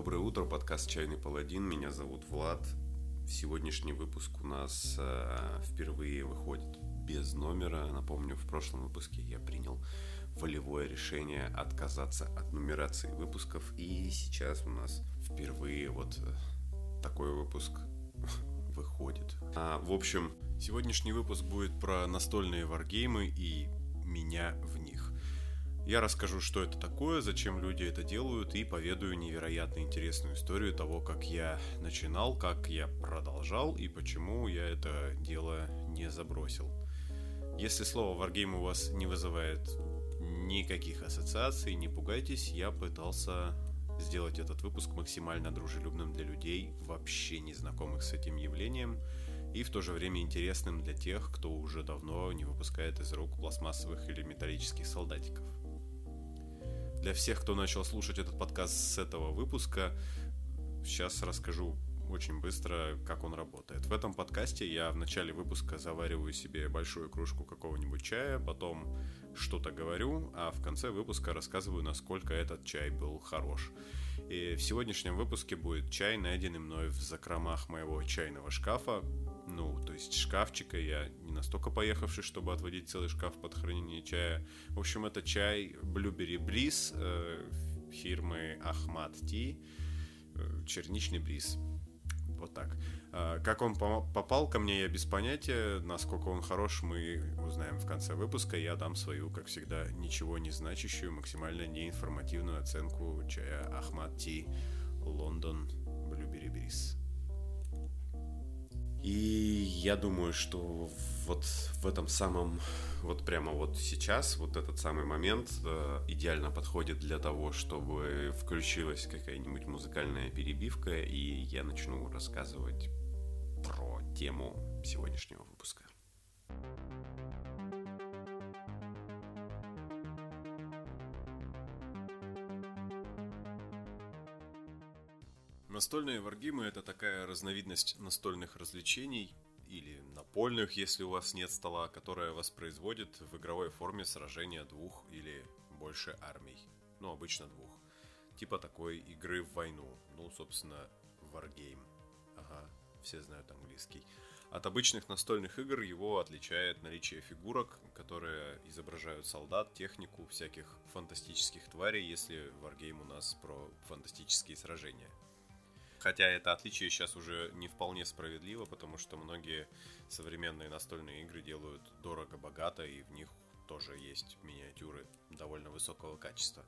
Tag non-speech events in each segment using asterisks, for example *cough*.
Доброе утро, подкаст «Чайный паладин». Меня зовут Влад. Сегодняшний выпуск у нас э, впервые выходит без номера. Напомню, в прошлом выпуске я принял волевое решение отказаться от нумерации выпусков. И сейчас у нас впервые вот э, такой выпуск *laughs* выходит. А, в общем, сегодняшний выпуск будет про настольные варгеймы и меня в них. Я расскажу, что это такое, зачем люди это делают, и поведаю невероятно интересную историю того, как я начинал, как я продолжал и почему я это дело не забросил. Если слово Wargame у вас не вызывает никаких ассоциаций, не пугайтесь, я пытался сделать этот выпуск максимально дружелюбным для людей, вообще не знакомых с этим явлением, и в то же время интересным для тех, кто уже давно не выпускает из рук пластмассовых или металлических солдатиков. Для всех, кто начал слушать этот подкаст с этого выпуска, сейчас расскажу очень быстро, как он работает. В этом подкасте я в начале выпуска завариваю себе большую кружку какого-нибудь чая, потом что-то говорю, а в конце выпуска рассказываю, насколько этот чай был хорош. И в сегодняшнем выпуске будет чай, найденный мной в закромах моего чайного шкафа, ну, то есть шкафчика. Я не настолько поехавший, чтобы отводить целый шкаф под хранение чая. В общем, это чай Blueberry Breeze э, фирмы Ahmad Tea, э, черничный бриз. Вот так. А, как он попал ко мне, я без понятия. Насколько он хорош, мы узнаем в конце выпуска. Я дам свою, как всегда, ничего не значащую, максимально неинформативную оценку чая Ахмад Ти Лондон Blueberry Breeze. И я думаю, что вот в этом самом, вот прямо вот сейчас, вот этот самый момент э, идеально подходит для того, чтобы включилась какая-нибудь музыкальная перебивка, и я начну рассказывать про тему сегодняшнего выпуска. Настольные варгеймы это такая разновидность настольных развлечений или напольных, если у вас нет стола, которая воспроизводит в игровой форме сражения двух или больше армий. Ну, обычно двух. Типа такой игры в войну. Ну, собственно, варгейм. Ага, все знают английский. От обычных настольных игр его отличает наличие фигурок, которые изображают солдат, технику, всяких фантастических тварей, если варгейм у нас про фантастические сражения. Хотя это отличие сейчас уже не вполне справедливо, потому что многие современные настольные игры делают дорого-богато, и в них тоже есть миниатюры довольно высокого качества.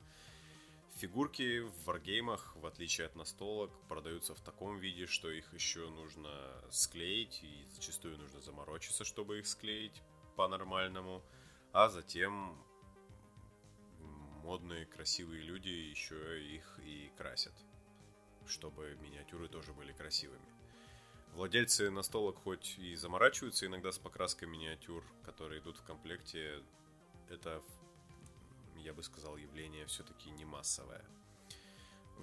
Фигурки в варгеймах, в отличие от настолок, продаются в таком виде, что их еще нужно склеить, и зачастую нужно заморочиться, чтобы их склеить по-нормальному, а затем модные, красивые люди еще их и красят чтобы миниатюры тоже были красивыми. Владельцы настолок хоть и заморачиваются иногда с покраской миниатюр, которые идут в комплекте, это, я бы сказал, явление все-таки не массовое.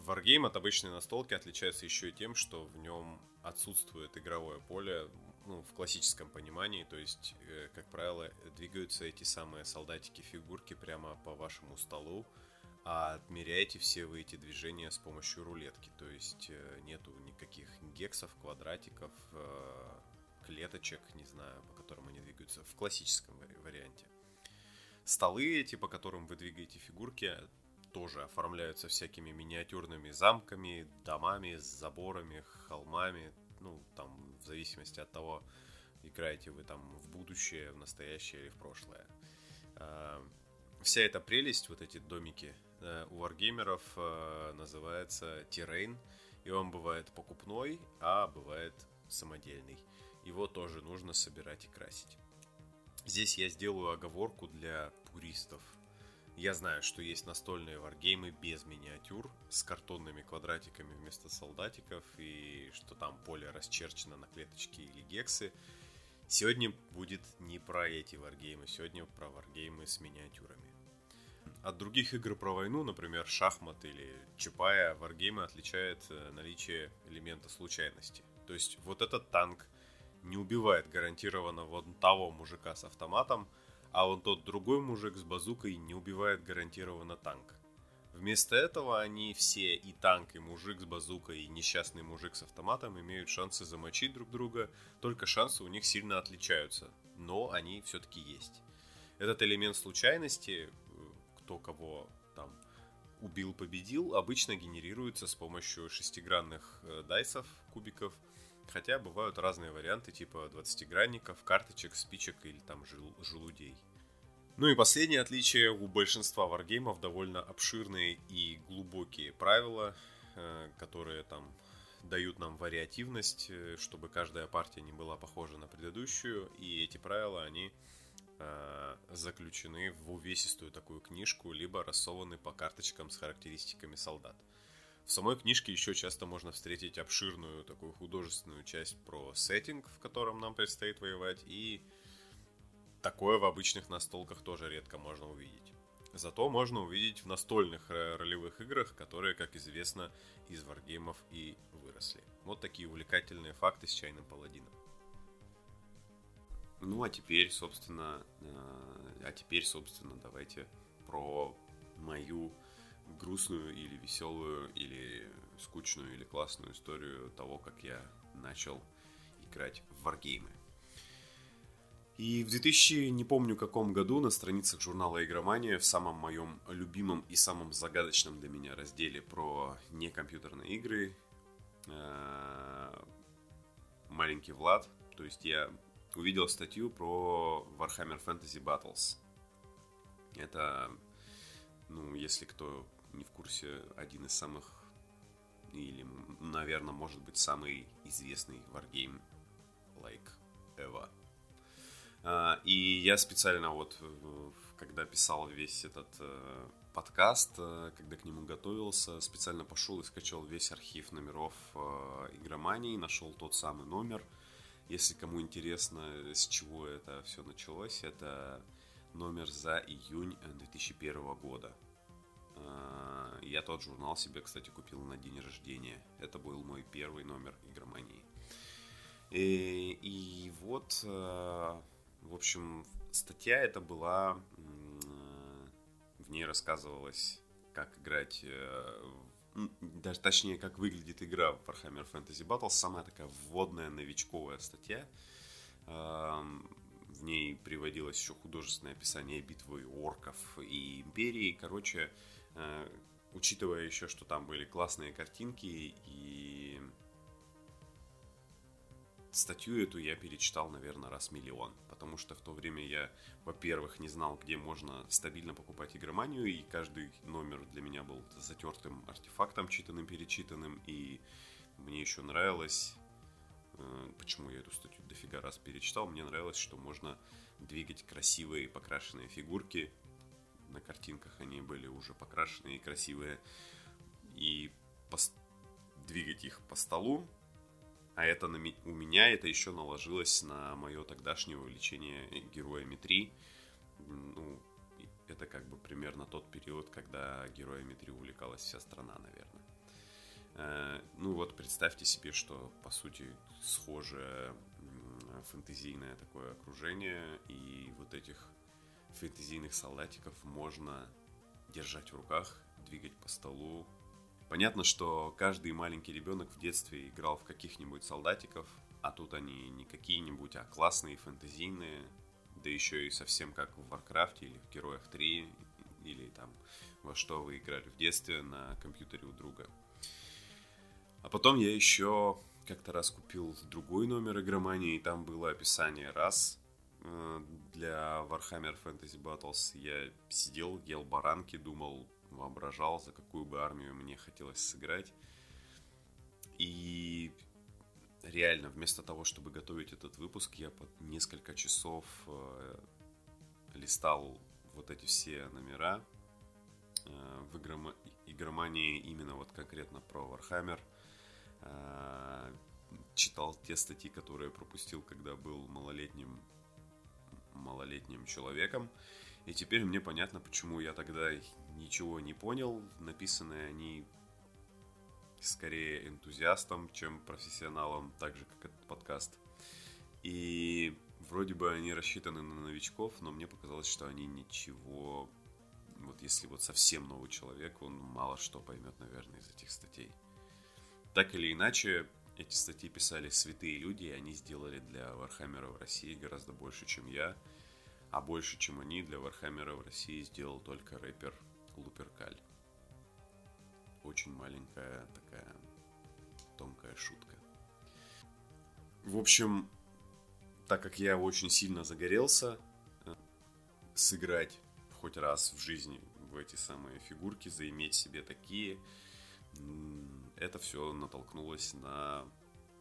Wargame от обычной настолки отличается еще и тем, что в нем отсутствует игровое поле, ну, в классическом понимании, то есть, э, как правило, двигаются эти самые солдатики-фигурки прямо по вашему столу, а отмеряете все вы эти движения с помощью рулетки. То есть э, нету никаких гексов, квадратиков, э, клеточек, не знаю, по которым они двигаются в классическом варианте. Столы эти, по которым вы двигаете фигурки, тоже оформляются всякими миниатюрными замками, домами, заборами, холмами. Ну, там, в зависимости от того, играете вы там в будущее, в настоящее или в прошлое. А, вся эта прелесть, вот эти домики Э, у варгеймеров э, называется террейн, и он бывает покупной, а бывает самодельный. Его тоже нужно собирать и красить. Здесь я сделаю оговорку для пуристов. Я знаю, что есть настольные варгеймы без миниатюр, с картонными квадратиками вместо солдатиков, и что там поле расчерчено на клеточки или гексы. Сегодня будет не про эти варгеймы, сегодня про варгеймы с миниатюрами. От других игр про войну, например, шахмат или чапая, варгеймы отличает э, наличие элемента случайности. То есть вот этот танк не убивает гарантированно вон того мужика с автоматом, а вон тот другой мужик с базукой не убивает гарантированно танк. Вместо этого они все, и танк, и мужик с базукой, и несчастный мужик с автоматом, имеют шансы замочить друг друга, только шансы у них сильно отличаются, но они все-таки есть. Этот элемент случайности, кто кого там убил, победил, обычно генерируется с помощью шестигранных э, дайсов, кубиков, хотя бывают разные варианты типа 20-гранников, карточек, спичек или там жел- желудей. Ну и последнее отличие, у большинства варгеймов довольно обширные и глубокие правила, э, которые там дают нам вариативность, э, чтобы каждая партия не была похожа на предыдущую, и эти правила, они заключены в увесистую такую книжку, либо рассованы по карточкам с характеристиками солдат. В самой книжке еще часто можно встретить обширную такую художественную часть про сеттинг, в котором нам предстоит воевать, и Такое в обычных настолках тоже редко можно увидеть. Зато можно увидеть в настольных э, ролевых играх, которые, как известно, из варгеймов и выросли. Вот такие увлекательные факты с чайным паладином. Ну а теперь, собственно, э, а теперь, собственно, давайте про мою грустную или веселую, или скучную, или классную историю того, как я начал играть в варгеймы. И в 2000, не помню каком году, на страницах журнала «Игромания» в самом моем любимом и самом загадочном для меня разделе про некомпьютерные игры э, маленький Влад, то есть я увидел статью про Warhammer Fantasy Battles. Это, ну, если кто не в курсе, один из самых, или, наверное, может быть, самый известный wargame like ever. А, и я специально вот, когда писал весь этот э, подкаст, э, когда к нему готовился, специально пошел и скачал весь архив номеров э, игромании, нашел тот самый номер. Если кому интересно, с чего это все началось, это номер за июнь 2001 года. Я тот журнал себе, кстати, купил на день рождения. Это был мой первый номер игромании. И, и вот в общем, статья эта была, в ней рассказывалось, как играть, э, даже точнее, как выглядит игра в Warhammer Fantasy Battles, самая такая вводная новичковая статья. В ней приводилось еще художественное описание битвы орков и империи. Короче, э, учитывая еще, что там были классные картинки и статью эту я перечитал, наверное, раз миллион. Потому что в то время я, во-первых, не знал, где можно стабильно покупать игроманию, и каждый номер для меня был затертым артефактом, читанным, перечитанным, и мне еще нравилось, э, почему я эту статью дофига раз перечитал, мне нравилось, что можно двигать красивые покрашенные фигурки. На картинках они были уже покрашенные и красивые. И двигать их по столу, а это на, у меня это еще наложилось на мое тогдашнее увлечение героями 3. Ну, это как бы примерно тот период, когда героями 3 увлекалась вся страна, наверное. Э, ну вот представьте себе, что по сути схожее фэнтезийное такое окружение, и вот этих фэнтезийных солдатиков можно держать в руках, двигать по столу, Понятно, что каждый маленький ребенок в детстве играл в каких-нибудь солдатиков, а тут они не какие-нибудь, а классные, фэнтезийные, да еще и совсем как в Warcraft или в Героях 3, или там во что вы играли в детстве на компьютере у друга. А потом я еще как-то раз купил другой номер игромании, и там было описание раз э, для Warhammer Fantasy Battles. Я сидел, ел баранки, думал, воображал, за какую бы армию мне хотелось сыграть. И реально, вместо того, чтобы готовить этот выпуск, я под несколько часов э, листал вот эти все номера э, в игрома- игромании именно вот конкретно про Warhammer. Э, читал те статьи, которые пропустил, когда был малолетним малолетним человеком. И теперь мне понятно, почему я тогда ничего не понял. Написаны они скорее энтузиастом, чем профессионалом, так же, как этот подкаст. И вроде бы они рассчитаны на новичков, но мне показалось, что они ничего вот если вот совсем новый человек, он мало что поймет, наверное, из этих статей. Так или иначе, эти статьи писали святые люди, и они сделали для Вархаммера в России гораздо больше, чем я. А больше, чем они, для Вархаммера в России сделал только рэпер Луперкаль. Очень маленькая такая тонкая шутка. В общем, так как я очень сильно загорелся, э, сыграть хоть раз в жизни в эти самые фигурки, заиметь себе такие, это все натолкнулось на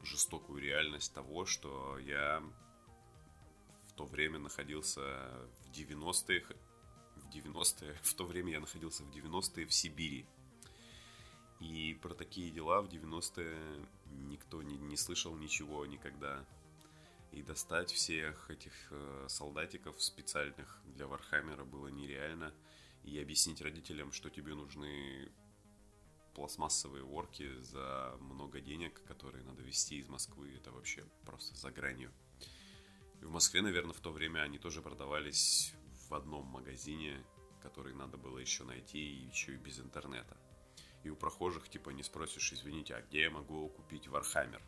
жестокую реальность того, что я то время находился в 90-х, в 90-е, *laughs* в то время я находился в 90-е в Сибири. И про такие дела в 90-е никто не, не слышал ничего никогда. И достать всех этих э, солдатиков специальных для Вархаммера было нереально. И объяснить родителям, что тебе нужны пластмассовые орки за много денег, которые надо везти из Москвы, это вообще просто за гранью. В Москве, наверное, в то время они тоже продавались в одном магазине, который надо было еще найти, и еще и без интернета. И у прохожих, типа, не спросишь, извините, а где я могу купить Warhammer?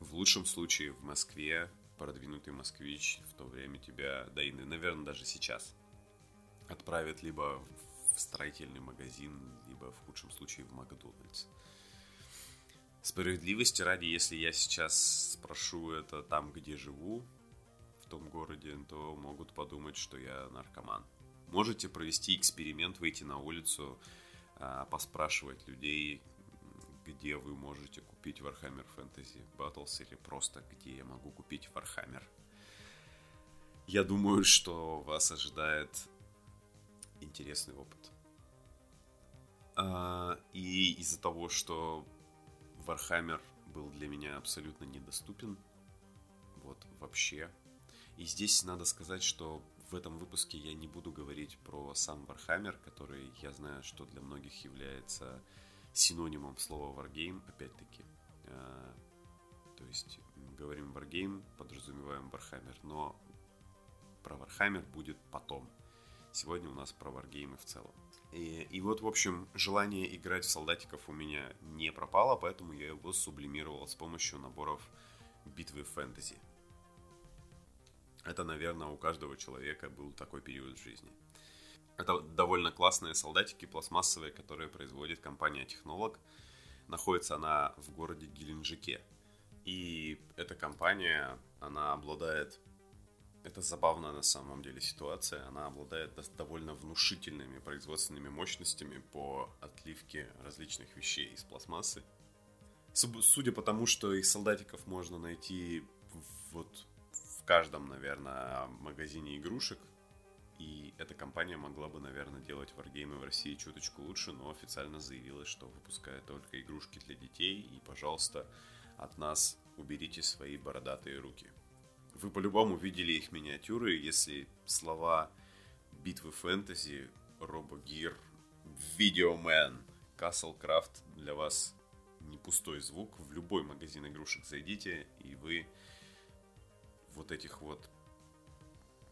В лучшем случае в Москве продвинутый москвич в то время тебя, да и, наверное, даже сейчас, отправит либо в строительный магазин, либо в худшем случае в Макдональдс. Справедливости ради, если я сейчас спрошу это там, где живу, том городе, то могут подумать, что я наркоман. Можете провести эксперимент, выйти на улицу, а, поспрашивать людей, где вы можете купить Warhammer Fantasy Battles или просто где я могу купить Warhammer. Я думаю, что вас ожидает интересный опыт. А, и из-за того, что Warhammer был для меня абсолютно недоступен, вот вообще. И здесь надо сказать, что в этом выпуске я не буду говорить про сам Warhammer, который я знаю, что для многих является синонимом слова Wargame, опять-таки. А, то есть говорим Wargame, подразумеваем Warhammer, но про Warhammer будет потом. Сегодня у нас про Wargame в целом. И, и вот, в общем, желание играть в солдатиков у меня не пропало, поэтому я его сублимировал с помощью наборов битвы фэнтези. Это, наверное, у каждого человека был такой период в жизни. Это довольно классные солдатики пластмассовые, которые производит компания Технолог. Находится она в городе Геленджике. И эта компания, она обладает это забавная на самом деле ситуация. Она обладает довольно внушительными производственными мощностями по отливке различных вещей из пластмассы. Судя по тому, что их солдатиков можно найти вот каждом, наверное, магазине игрушек, и эта компания могла бы, наверное, делать варгеймы в России чуточку лучше, но официально заявила, что выпускает только игрушки для детей, и, пожалуйста, от нас уберите свои бородатые руки. Вы по-любому видели их миниатюры, если слова битвы фэнтези, Робогир, Видеомен, Каслкрафт для вас не пустой звук. В любой магазин игрушек зайдите, и вы вот этих вот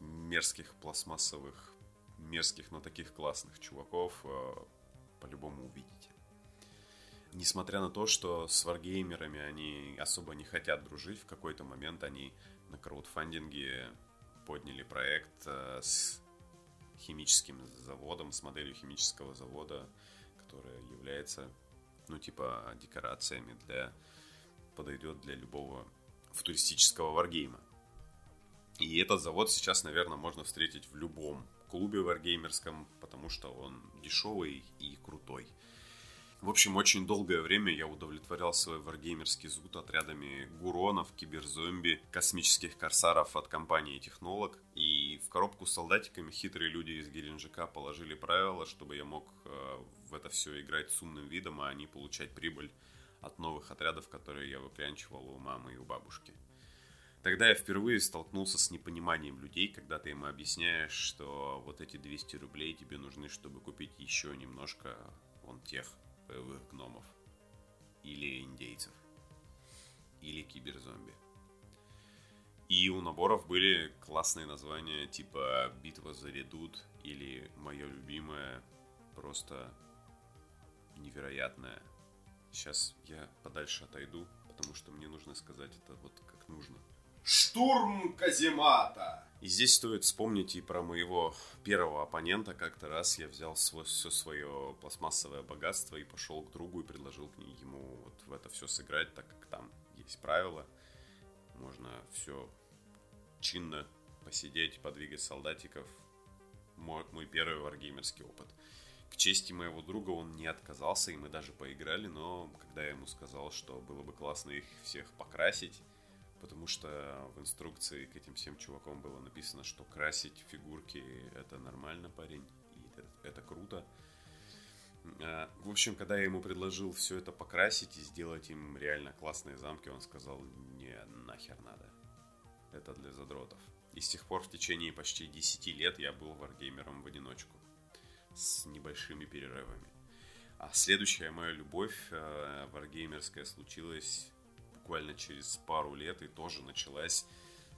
мерзких пластмассовых, мерзких, но таких классных чуваков э, по-любому увидите. Несмотря на то, что с варгеймерами они особо не хотят дружить, в какой-то момент они на краудфандинге подняли проект э, с химическим заводом, с моделью химического завода, которая является, ну, типа, декорациями для... подойдет для любого футуристического варгейма. И этот завод сейчас, наверное, можно встретить в любом клубе варгеймерском, потому что он дешевый и крутой. В общем, очень долгое время я удовлетворял свой варгеймерский зуд отрядами гуронов, киберзомби, космических корсаров от компании Технолог. И в коробку с солдатиками хитрые люди из Геленджика положили правила, чтобы я мог э, в это все играть с умным видом, а не получать прибыль от новых отрядов, которые я выклянчивал у мамы и у бабушки. Тогда я впервые столкнулся с непониманием людей, когда ты им объясняешь, что вот эти 200 рублей тебе нужны, чтобы купить еще немножко вон тех боевых гномов. Или индейцев. Или киберзомби. И у наборов были классные названия, типа «Битва за редут» или «Мое любимое», просто невероятное. Сейчас я подальше отойду, потому что мне нужно сказать это вот как нужно. Штурм Каземата! И здесь стоит вспомнить и про моего первого оппонента. Как-то раз я взял свой, все свое пластмассовое богатство и пошел к другу и предложил к ней ему вот в это все сыграть, так как там есть правила. Можно все чинно посидеть, подвигать солдатиков. Мой, мой первый варгеймерский опыт. К чести моего друга он не отказался, и мы даже поиграли, но когда я ему сказал, что было бы классно их всех покрасить, потому что в инструкции к этим всем чувакам было написано, что красить фигурки это нормально, парень, и это, это круто. А, в общем, когда я ему предложил все это покрасить и сделать им реально классные замки, он сказал, не, нахер надо. Это для задротов. И с тех пор в течение почти 10 лет я был варгеймером в одиночку. С небольшими перерывами. А следующая моя любовь э, варгеймерская случилась буквально через пару лет и тоже началась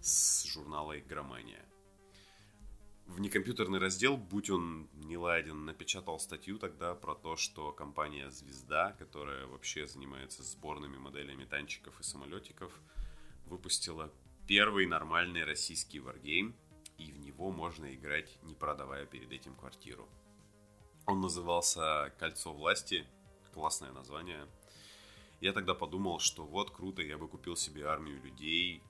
с журнала «Игромания». В некомпьютерный раздел, будь он не ладен, напечатал статью тогда про то, что компания «Звезда», которая вообще занимается сборными моделями танчиков и самолетиков, выпустила первый нормальный российский варгейм, и в него можно играть, не продавая перед этим квартиру. Он назывался «Кольцо власти», классное название – я тогда подумал, что вот круто, я бы купил себе армию людей,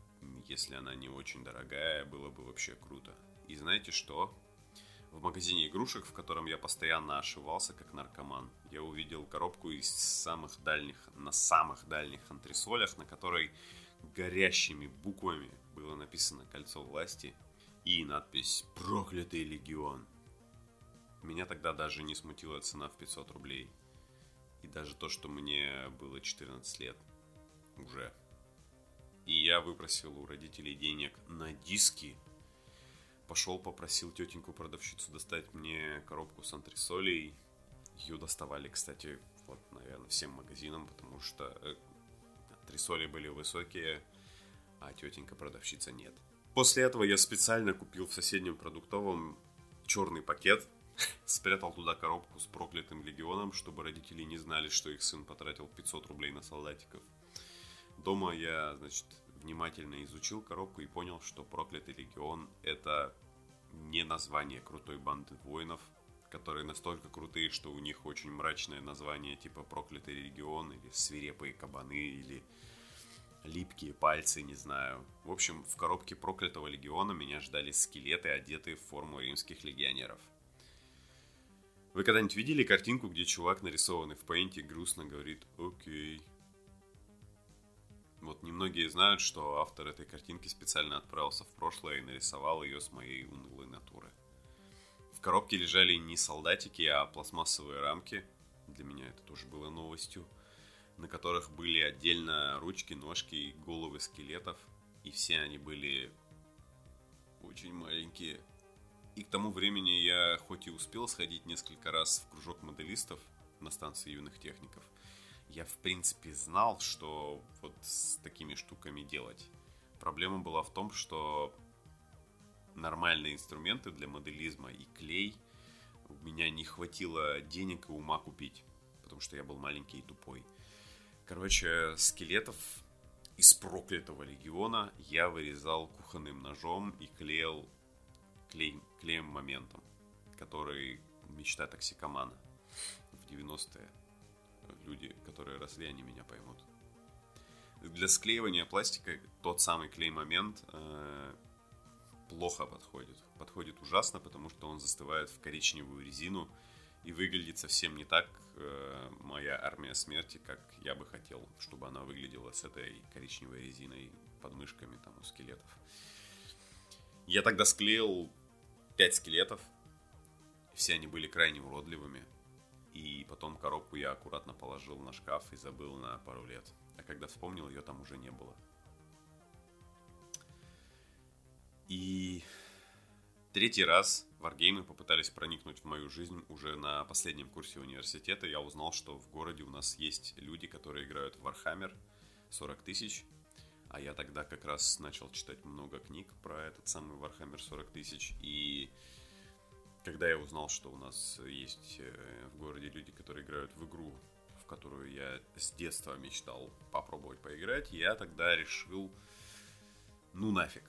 если она не очень дорогая, было бы вообще круто. И знаете что? В магазине игрушек, в котором я постоянно ошивался как наркоман, я увидел коробку из самых дальних, на самых дальних антресолях, на которой горящими буквами было написано «Кольцо власти» и надпись «Проклятый легион». Меня тогда даже не смутила цена в 500 рублей – и даже то, что мне было 14 лет уже. И я выпросил у родителей денег на диски. Пошел, попросил тетеньку-продавщицу достать мне коробку с антресолей. Ее доставали, кстати, вот, наверное, всем магазинам, потому что э, антресоли были высокие, а тетенька-продавщица нет. После этого я специально купил в соседнем продуктовом черный пакет – *laughs* спрятал туда коробку с проклятым легионом, чтобы родители не знали, что их сын потратил 500 рублей на солдатиков. Дома я, значит, внимательно изучил коробку и понял, что проклятый легион это не название крутой банды воинов, которые настолько крутые, что у них очень мрачное название, типа проклятый регион, или свирепые кабаны, или липкие пальцы, не знаю. В общем, в коробке проклятого легиона меня ждали скелеты, одетые в форму римских легионеров. Вы когда-нибудь видели картинку, где чувак, нарисованный в пейнте, грустно говорит «Окей». Вот немногие знают, что автор этой картинки специально отправился в прошлое и нарисовал ее с моей унылой натуры. В коробке лежали не солдатики, а пластмассовые рамки. Для меня это тоже было новостью. На которых были отдельно ручки, ножки и головы скелетов. И все они были очень маленькие. И к тому времени я хоть и успел сходить несколько раз в кружок моделистов на станции юных техников, я в принципе знал, что вот с такими штуками делать. Проблема была в том, что нормальные инструменты для моделизма и клей у меня не хватило денег и ума купить, потому что я был маленький и тупой. Короче, скелетов из проклятого легиона я вырезал кухонным ножом и клеил клей, клеем моментом, который мечта токсикомана в 90-е. Люди, которые росли, они меня поймут. Для склеивания пластика тот самый клей-момент э, плохо подходит. Подходит ужасно, потому что он застывает в коричневую резину и выглядит совсем не так э, моя армия смерти, как я бы хотел, чтобы она выглядела с этой коричневой резиной под мышками там у скелетов. Я тогда склеил пять скелетов. Все они были крайне уродливыми. И потом коробку я аккуратно положил на шкаф и забыл на пару лет. А когда вспомнил, ее там уже не было. И третий раз варгеймы попытались проникнуть в мою жизнь уже на последнем курсе университета. Я узнал, что в городе у нас есть люди, которые играют в Warhammer 40 тысяч. А я тогда как раз начал читать много книг про этот самый Warhammer 40 тысяч. И когда я узнал, что у нас есть э, в городе люди, которые играют в игру, в которую я с детства мечтал попробовать поиграть, я тогда решил, ну нафиг.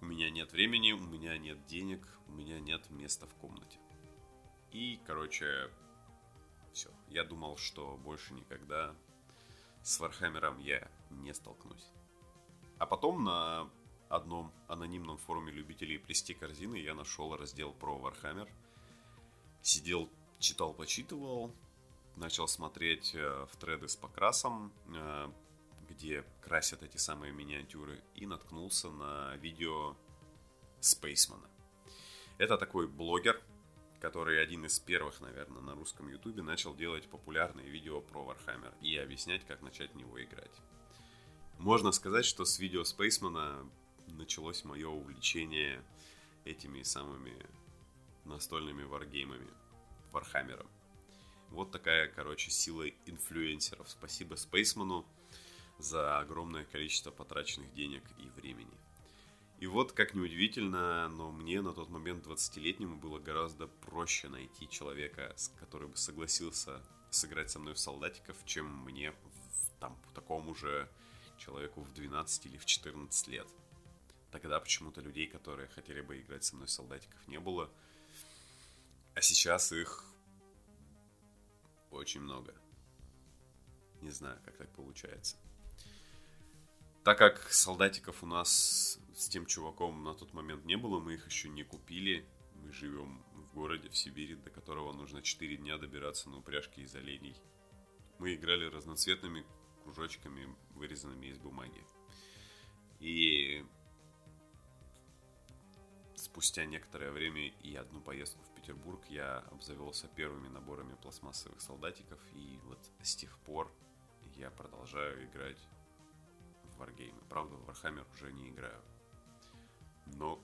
У меня нет времени, у меня нет денег, у меня нет места в комнате. И, короче, все. Я думал, что больше никогда с Вархаммером я не столкнусь. А потом на одном анонимном форуме любителей плести корзины я нашел раздел про Warhammer. Сидел, читал, почитывал, начал смотреть э, в треды с покрасом, э, где красят эти самые миниатюры, и наткнулся на видео Спейсмана. Это такой блогер, который один из первых, наверное, на русском ютубе начал делать популярные видео про Warhammer и объяснять, как начать в него играть. Можно сказать, что с видео Спейсмана началось мое увлечение этими самыми настольными варгеймами, Вархаммером. Вот такая, короче, сила инфлюенсеров. Спасибо Спейсману за огромное количество потраченных денег и времени. И вот, как неудивительно, но мне на тот момент 20-летнему было гораздо проще найти человека, который бы согласился сыграть со мной в солдатиков, чем мне в, там, такому же человеку в 12 или в 14 лет. Тогда почему-то людей, которые хотели бы играть со мной солдатиков, не было. А сейчас их очень много. Не знаю, как так получается. Так как солдатиков у нас с тем чуваком на тот момент не было, мы их еще не купили. Мы живем в городе, в Сибири, до которого нужно 4 дня добираться на упряжке из оленей. Мы играли разноцветными кружочками, вырезанными из бумаги. И спустя некоторое время и одну поездку в Петербург я обзавелся первыми наборами пластмассовых солдатиков. И вот с тех пор я продолжаю играть варгеймы. Правда, в Warhammer уже не играю. Но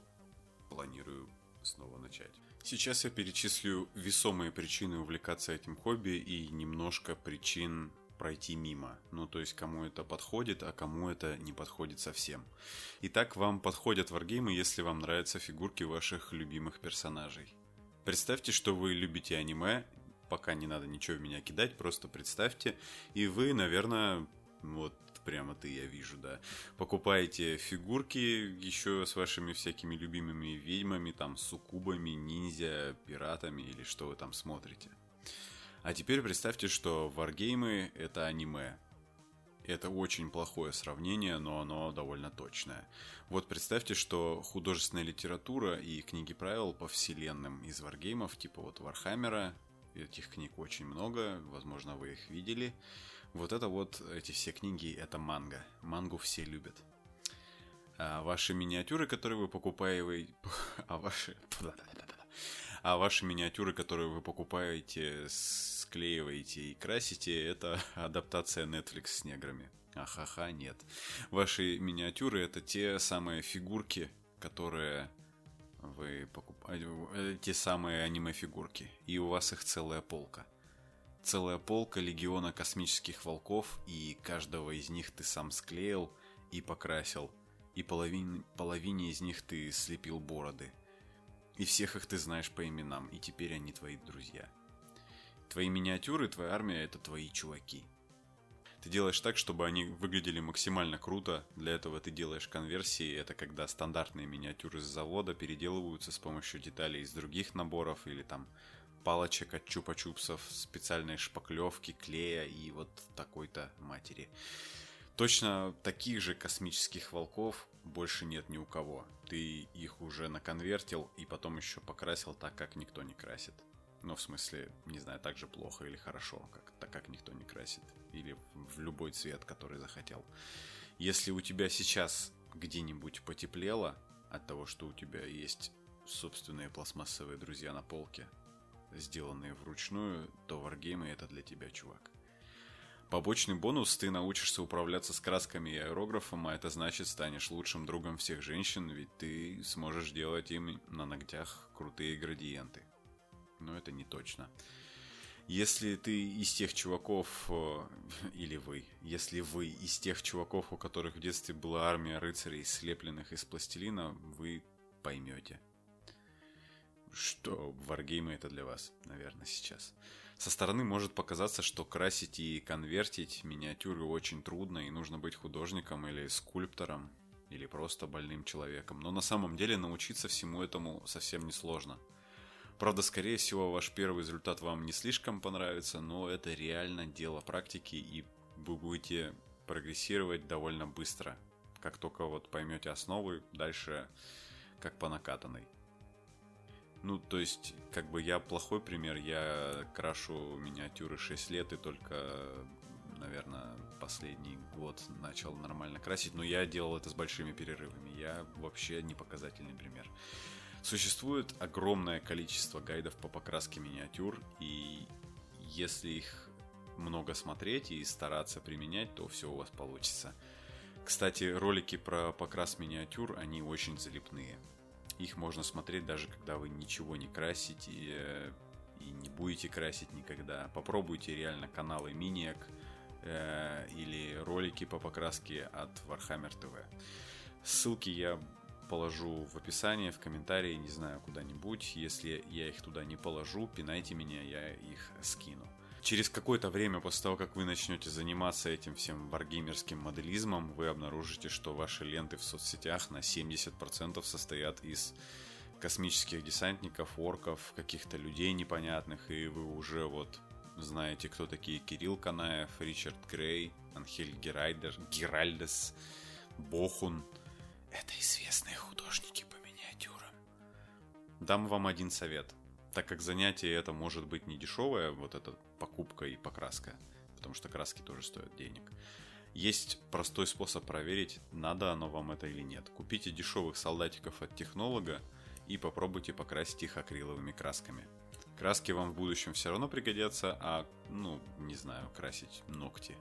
планирую снова начать. Сейчас я перечислю весомые причины увлекаться этим хобби и немножко причин пройти мимо. Ну, то есть, кому это подходит, а кому это не подходит совсем. Итак, вам подходят варгеймы, если вам нравятся фигурки ваших любимых персонажей. Представьте, что вы любите аниме, пока не надо ничего в меня кидать, просто представьте, и вы, наверное, вот прямо ты, я вижу, да. Покупаете фигурки еще с вашими всякими любимыми ведьмами, там, суккубами, ниндзя, пиратами или что вы там смотрите. А теперь представьте, что варгеймы — это аниме. Это очень плохое сравнение, но оно довольно точное. Вот представьте, что художественная литература и книги правил по вселенным из варгеймов, типа вот Вархаммера, этих книг очень много, возможно, вы их видели, вот это вот, эти все книги, это манга. Мангу все любят. А ваши миниатюры, которые вы покупаете... *laughs* А ваши... *laughs* А ваши миниатюры, которые вы покупаете, склеиваете и красите, это *laughs* адаптация Netflix с неграми. Ахаха, нет. Ваши миниатюры это те самые фигурки, которые вы покупаете, э, те самые аниме-фигурки. И у вас их целая полка целая полка легиона космических волков, и каждого из них ты сам склеил и покрасил, и половин, половине из них ты слепил бороды. И всех их ты знаешь по именам, и теперь они твои друзья. Твои миниатюры, твоя армия — это твои чуваки. Ты делаешь так, чтобы они выглядели максимально круто. Для этого ты делаешь конверсии. Это когда стандартные миниатюры с завода переделываются с помощью деталей из других наборов или там палочек от чупа-чупсов, специальной шпаклевки, клея и вот такой-то матери. Точно таких же космических волков больше нет ни у кого. Ты их уже наконвертил и потом еще покрасил так, как никто не красит. Ну, в смысле, не знаю, так же плохо или хорошо, как, так как никто не красит. Или в любой цвет, который захотел. Если у тебя сейчас где-нибудь потеплело от того, что у тебя есть собственные пластмассовые друзья на полке, сделанные вручную, то варгеймы это для тебя, чувак. Побочный бонус, ты научишься управляться с красками и аэрографом, а это значит станешь лучшим другом всех женщин, ведь ты сможешь делать им на ногтях крутые градиенты. Но это не точно. Если ты из тех чуваков, э, *laughs* или вы, если вы из тех чуваков, у которых в детстве была армия рыцарей, слепленных из пластилина, вы поймете, что варгеймы это для вас, наверное, сейчас. Со стороны может показаться, что красить и конвертить миниатюры очень трудно, и нужно быть художником или скульптором, или просто больным человеком. Но на самом деле научиться всему этому совсем не сложно – Правда, скорее всего, ваш первый результат вам не слишком понравится, но это реально дело практики, и вы будете прогрессировать довольно быстро. Как только вот поймете основы, дальше как по накатанной. Ну, то есть, как бы я плохой пример, я крашу миниатюры 6 лет и только, наверное, последний год начал нормально красить, но я делал это с большими перерывами. Я вообще не показательный пример. Существует огромное количество гайдов по покраске миниатюр, и если их много смотреть и стараться применять, то все у вас получится. Кстати, ролики про покрас миниатюр, они очень залипные. Их можно смотреть даже когда вы ничего не красите и, и не будете красить никогда. Попробуйте реально каналы Миниак э, или ролики по покраске от Warhammer TV. Ссылки я положу в описании, в комментарии, не знаю, куда-нибудь. Если я их туда не положу, пинайте меня, я их скину. Через какое-то время после того, как вы начнете заниматься этим всем варгеймерским моделизмом, вы обнаружите, что ваши ленты в соцсетях на 70% состоят из космических десантников, орков, каких-то людей непонятных, и вы уже вот знаете, кто такие Кирилл Канаев, Ричард Грей, Анхель Герайдер, Геральдес, Бохун – это известные художники по миниатюрам. Дам вам один совет. Так как занятие это может быть не дешевое, вот эта покупка и покраска, потому что краски тоже стоят денег. Есть простой способ проверить, надо оно вам это или нет. Купите дешевых солдатиков от технолога и попробуйте покрасить их акриловыми красками. Краски вам в будущем все равно пригодятся, а, ну, не знаю, красить ногти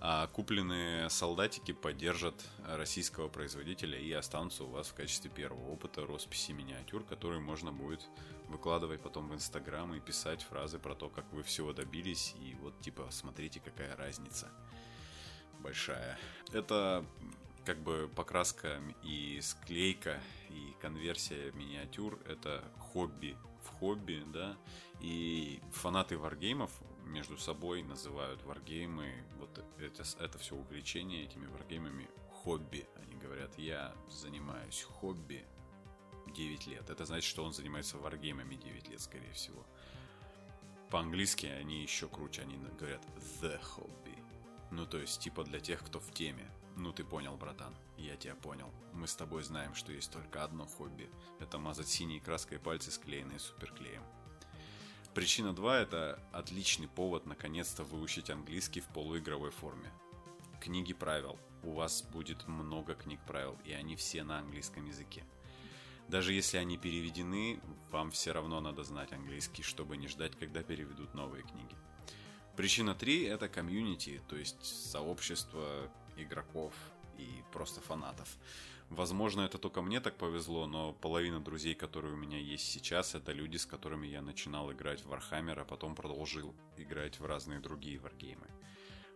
а купленные солдатики поддержат российского производителя и останутся у вас в качестве первого опыта росписи миниатюр, которые можно будет выкладывать потом в Инстаграм и писать фразы про то, как вы всего добились, и вот типа смотрите, какая разница большая. Это как бы покраска и склейка и конверсия миниатюр это хобби в хобби, да, и фанаты варгеймов между собой называют варгеймы, вот это, это все увлечение этими варгеймами хобби. Они говорят, я занимаюсь хобби 9 лет. Это значит, что он занимается варгеймами 9 лет, скорее всего. По-английски они еще круче, они говорят the hobby. Ну, то есть, типа для тех, кто в теме. Ну, ты понял, братан. Я тебя понял. Мы с тобой знаем, что есть только одно хобби. Это мазать синей краской пальцы, склеенные суперклеем. Причина 2 – это отличный повод наконец-то выучить английский в полуигровой форме. Книги правил. У вас будет много книг правил, и они все на английском языке. Даже если они переведены, вам все равно надо знать английский, чтобы не ждать, когда переведут новые книги. Причина 3 – это комьюнити, то есть сообщество игроков и просто фанатов. Возможно, это только мне так повезло, но половина друзей, которые у меня есть сейчас, это люди, с которыми я начинал играть в Warhammer, а потом продолжил играть в разные другие варгеймы.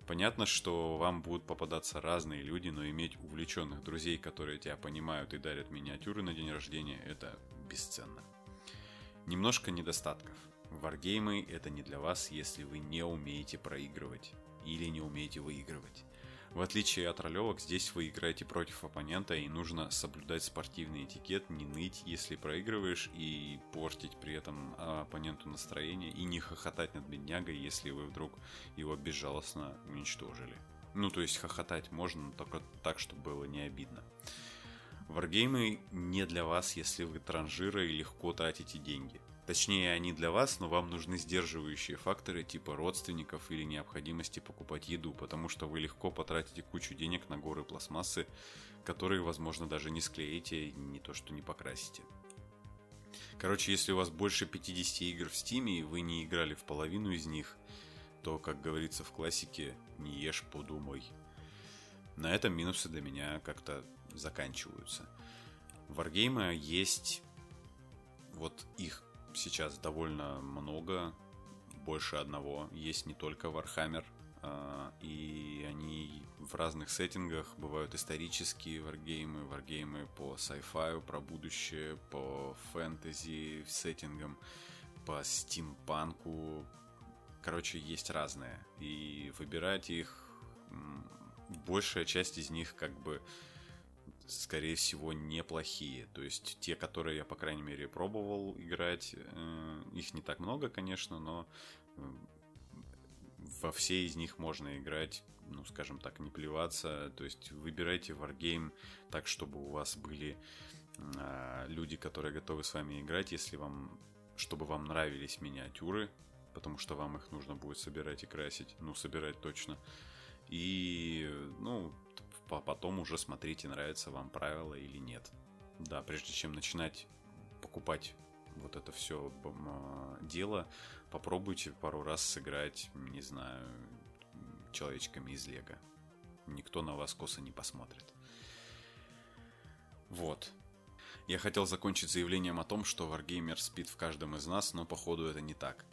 Понятно, что вам будут попадаться разные люди, но иметь увлеченных друзей, которые тебя понимают и дарят миниатюры на день рождения, это бесценно. Немножко недостатков. Варгеймы это не для вас, если вы не умеете проигрывать или не умеете выигрывать. В отличие от ролевок, здесь вы играете против оппонента и нужно соблюдать спортивный этикет, не ныть, если проигрываешь, и портить при этом оппоненту настроение, и не хохотать над беднягой, если вы вдруг его безжалостно уничтожили. Ну, то есть хохотать можно, но только так, чтобы было не обидно. Варгеймы не для вас, если вы транжиры и легко тратите деньги. Точнее, они для вас, но вам нужны сдерживающие факторы типа родственников или необходимости покупать еду, потому что вы легко потратите кучу денег на горы пластмассы, которые, возможно, даже не склеите, не то что не покрасите. Короче, если у вас больше 50 игр в стиме и вы не играли в половину из них, то, как говорится в классике, не ешь, подумай. На этом минусы для меня как-то заканчиваются. Варгейма есть вот их сейчас довольно много, больше одного. Есть не только Warhammer, а, и они в разных сеттингах бывают исторические варгеймы, варгеймы по sci-fi, про будущее, по фэнтези сеттингам, по стимпанку. Короче, есть разные. И выбирать их, большая часть из них как бы скорее всего, неплохие. То есть те, которые я, по крайней мере, пробовал играть, э, их не так много, конечно, но э, во все из них можно играть, ну, скажем так, не плеваться. То есть выбирайте Wargame так, чтобы у вас были э, люди, которые готовы с вами играть, если вам, чтобы вам нравились миниатюры, потому что вам их нужно будет собирать и красить, ну, собирать точно. И, ну, а потом уже смотрите, нравится вам правило или нет. Да, прежде чем начинать покупать вот это все а, дело, попробуйте пару раз сыграть, не знаю, человечками из Лего. Никто на вас косо не посмотрит. Вот. Я хотел закончить заявлением о том, что Wargamer спит в каждом из нас, но походу это не так.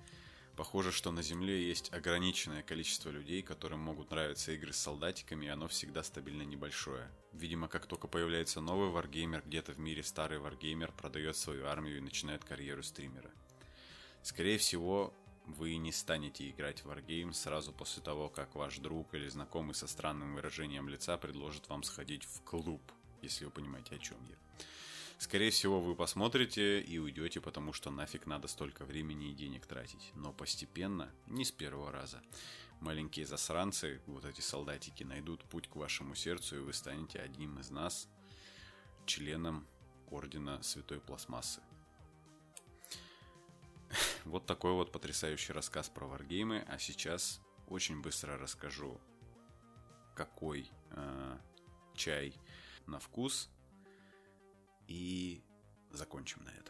Похоже, что на Земле есть ограниченное количество людей, которым могут нравиться игры с солдатиками, и оно всегда стабильно небольшое. Видимо, как только появляется новый варгеймер, где-то в мире старый варгеймер продает свою армию и начинает карьеру стримера. Скорее всего, вы не станете играть в Wargame сразу после того, как ваш друг или знакомый со странным выражением лица предложит вам сходить в клуб, если вы понимаете, о чем я. Скорее всего, вы посмотрите и уйдете, потому что нафиг надо столько времени и денег тратить. Но постепенно, не с первого раза. Маленькие засранцы, вот эти солдатики, найдут путь к вашему сердцу, и вы станете одним из нас, членом Ордена Святой Пластмассы. *laughs* Вот такой вот потрясающий рассказ про варгеймы. А сейчас очень быстро расскажу, какой э, чай на вкус и закончим на этом.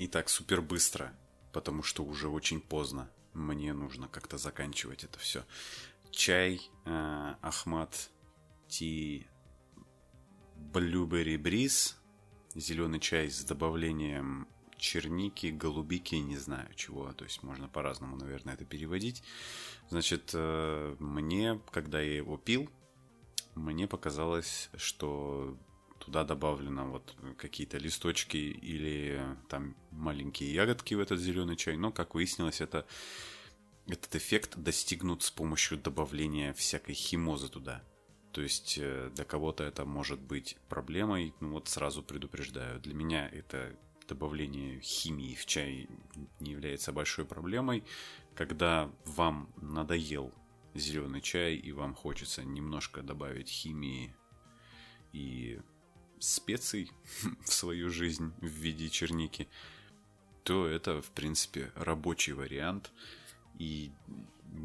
Итак, супер быстро, потому что уже очень поздно. Мне нужно как-то заканчивать это все. Чай э, Ахмат Ти Blueberry Breeze, зеленый чай с добавлением черники, голубики, не знаю чего, то есть можно по-разному, наверное, это переводить. Значит, э, мне, когда я его пил, мне показалось, что туда добавлено вот какие-то листочки или там маленькие ягодки в этот зеленый чай, но, как выяснилось, это этот эффект достигнут с помощью добавления всякой химозы туда. То есть э, для кого-то это может быть проблемой, ну вот сразу предупреждаю. Для меня это добавление химии в чай не является большой проблемой. Когда вам надоел зеленый чай и вам хочется немножко добавить химии и специй *laughs* в свою жизнь в виде черники, то это, в принципе, рабочий вариант. И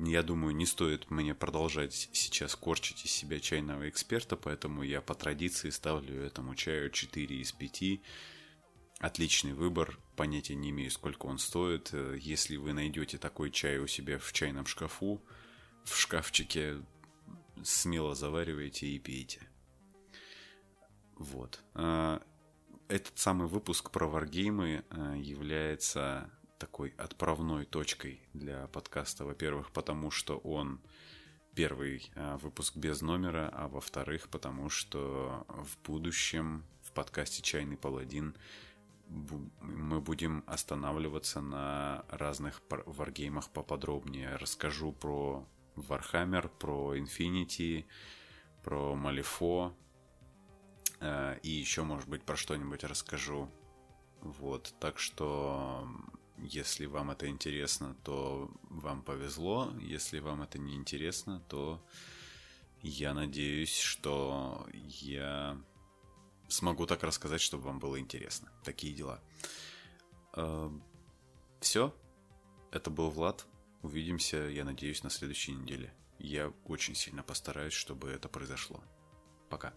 я думаю, не стоит мне продолжать сейчас корчить из себя чайного эксперта, поэтому я по традиции ставлю этому чаю 4 из 5. Отличный выбор, понятия не имею, сколько он стоит. Если вы найдете такой чай у себя в чайном шкафу, в шкафчике, смело заваривайте и пейте. Вот. А, этот самый выпуск про варгеймы а, является такой отправной точкой для подкаста, во-первых, потому что он первый а, выпуск без номера, а во-вторых, потому что в будущем в подкасте «Чайный паладин» мы будем останавливаться на разных варгеймах поподробнее. Расскажу про Warhammer, про Infinity, про Малифо, и еще, может быть, про что-нибудь расскажу. Вот, так что если вам это интересно, то вам повезло. Если вам это не интересно, то я надеюсь, что я смогу так рассказать, чтобы вам было интересно. Такие дела. Эм, Все. Это был Влад. Увидимся, я надеюсь, на следующей неделе. Я очень сильно постараюсь, чтобы это произошло. Пока.